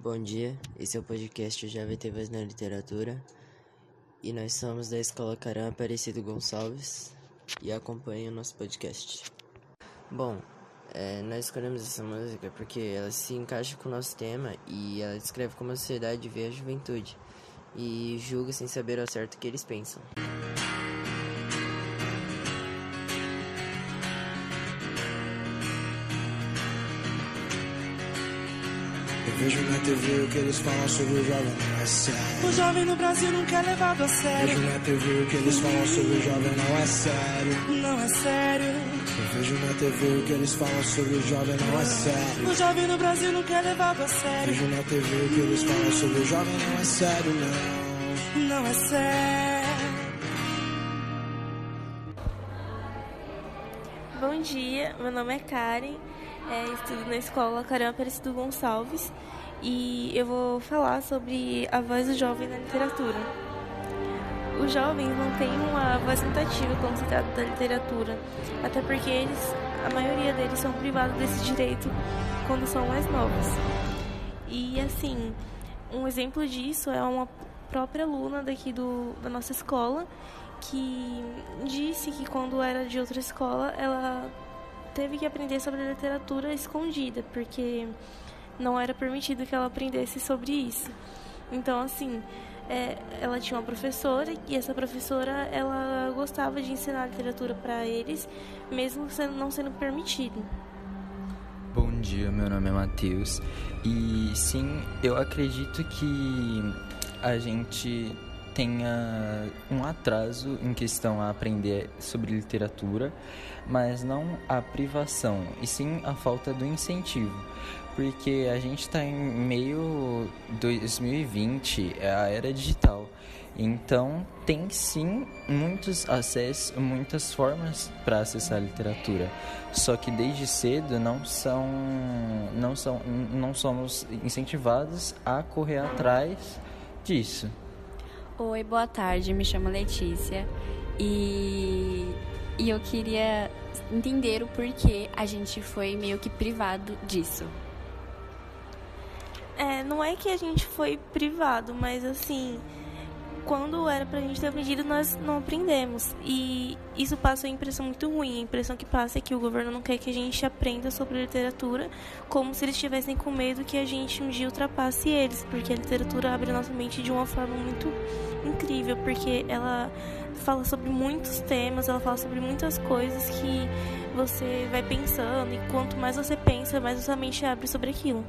Bom dia, esse é o podcast JVT Voz na Literatura e nós somos da Escola Caram Aparecido Gonçalves e acompanhem o nosso podcast. Bom, é, nós escolhemos essa música porque ela se encaixa com o nosso tema e ela descreve como a sociedade vê a juventude e julga sem saber ao certo o que eles pensam. Vejo na TV o que eles falam sobre o jovem, não é sério. O jovem no Brasil nunca é levado a sério. Vejo na TV o que eles falam sobre o jovem, não é sério. Não é sério. Eu vejo na TV o que eles falam sobre o jovem, não é sério. O jovem no Brasil nunca é levado a sério. Vejo na TV o que eles falam sobre o jovem, não é sério, não. Não é sério. Bom dia, meu nome é Karen, é, estudo na escola Caramba Aparecido Gonçalves e eu vou falar sobre a voz do jovem na literatura. Os jovens não têm uma voz muito ativa quando se trata da literatura, até porque eles, a maioria deles são privados desse direito quando são mais novos. E assim, um exemplo disso é uma própria aluna daqui do, da nossa escola que disse que quando era de outra escola ela teve que aprender sobre literatura escondida, porque não era permitido que ela aprendesse sobre isso. Então, assim, é, ela tinha uma professora e essa professora ela gostava de ensinar literatura para eles, mesmo sendo, não sendo permitido. Bom dia, meu nome é Matheus e sim, eu acredito que a gente tenha um atraso em questão a aprender sobre literatura, mas não a privação, e sim a falta do incentivo. Porque a gente está em meio 2020, é a era digital. Então, tem sim muitos acessos, muitas formas para acessar a literatura. Só que desde cedo não são não são não somos incentivados a correr atrás disso. Oi, boa tarde, me chamo Letícia e, e eu queria entender o porquê a gente foi meio que privado disso. É, não é que a gente foi privado, mas assim, quando era pra gente ter aprendido, nós não aprendemos. E isso passa uma impressão muito ruim. A impressão que passa é que o governo não quer que a gente aprenda sobre literatura, como se eles estivessem com medo que a gente um dia ultrapasse eles, porque a literatura abre nossa mente de uma forma muito incrível, porque ela fala sobre muitos temas, ela fala sobre muitas coisas que você vai pensando, e quanto mais você pensa, mais sua mente abre sobre aquilo.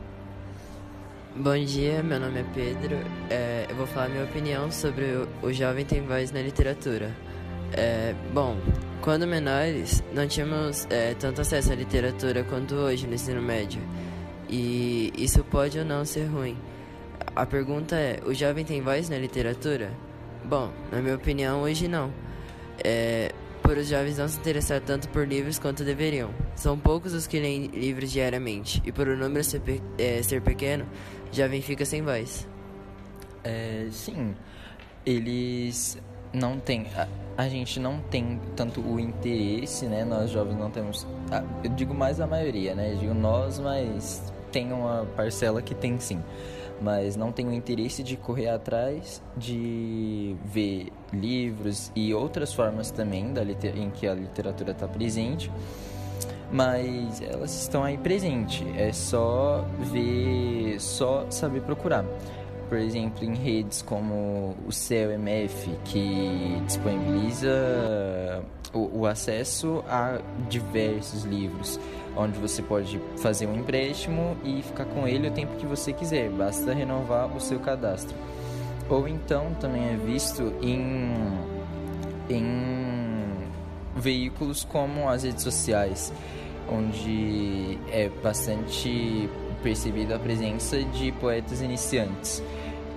Bom dia, meu nome é Pedro. É, eu vou falar minha opinião sobre o, o jovem tem voz na literatura. É, bom, quando menores, não tínhamos é, tanto acesso à literatura quanto hoje no ensino médio. E isso pode ou não ser ruim. A pergunta é: o jovem tem voz na literatura? Bom, na minha opinião, hoje não. É, os jovens não se interessar tanto por livros quanto deveriam. São poucos os que leem livros diariamente, e por o número ser, pe é, ser pequeno, o jovem fica sem voz. É, sim, eles não têm. A, a, gente não tem tanto o interesse, né? Nós jovens não temos. A, eu digo mais a maioria, né? Eu digo nós, mas tem uma parcela que tem sim mas não tem o interesse de correr atrás de ver livros e outras formas também da em que a literatura está presente mas elas estão aí presente. É só ver só saber procurar. Por exemplo em redes como o CELMF que disponibiliza o, o acesso a diversos livros onde você pode fazer um empréstimo e ficar com ele o tempo que você quiser, basta renovar o seu cadastro. Ou então também é visto em, em veículos como as redes sociais, onde é bastante percebida a presença de poetas iniciantes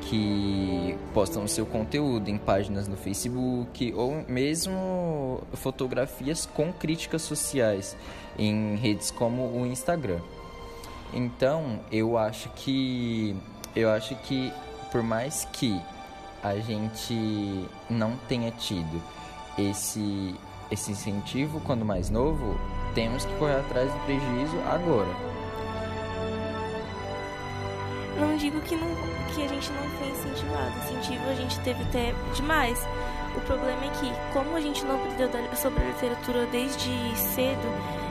que postam seu conteúdo em páginas no Facebook ou mesmo fotografias com críticas sociais em redes como o Instagram. Então, eu acho que eu acho que por mais que a gente não tenha tido esse esse incentivo quando mais novo, temos que correr atrás do prejuízo agora. Não digo que, não, que a gente não foi incentivado. Incentivo a gente teve até demais. O problema é que, como a gente não aprendeu sobre a literatura desde cedo,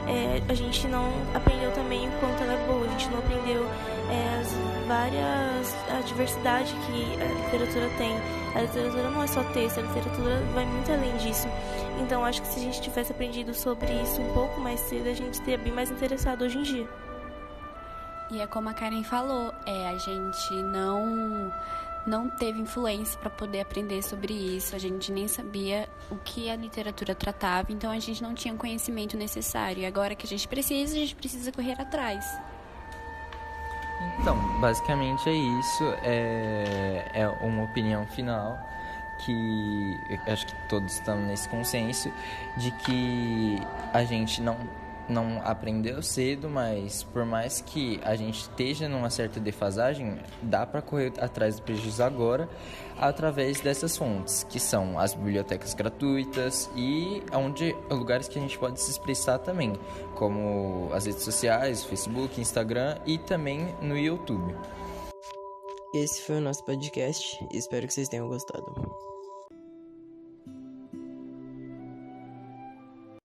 é, a gente não aprendeu também o quanto ela é boa. A gente não aprendeu é, as várias a diversidade que a literatura tem. A literatura não é só texto, a literatura vai muito além disso. Então acho que se a gente tivesse aprendido sobre isso um pouco mais cedo, a gente teria bem mais interessado hoje em dia. E é como a Karen falou, é a gente não não teve influência para poder aprender sobre isso. A gente nem sabia o que a literatura tratava, então a gente não tinha o conhecimento necessário. E agora que a gente precisa, a gente precisa correr atrás. Então, basicamente é isso. É, é uma opinião final que acho que todos estamos nesse consenso de que a gente não não aprendeu cedo, mas por mais que a gente esteja numa certa defasagem, dá para correr atrás do prejuízo agora através dessas fontes, que são as bibliotecas gratuitas e onde lugares que a gente pode se expressar também, como as redes sociais, Facebook, Instagram e também no YouTube. Esse foi o nosso podcast. Espero que vocês tenham gostado.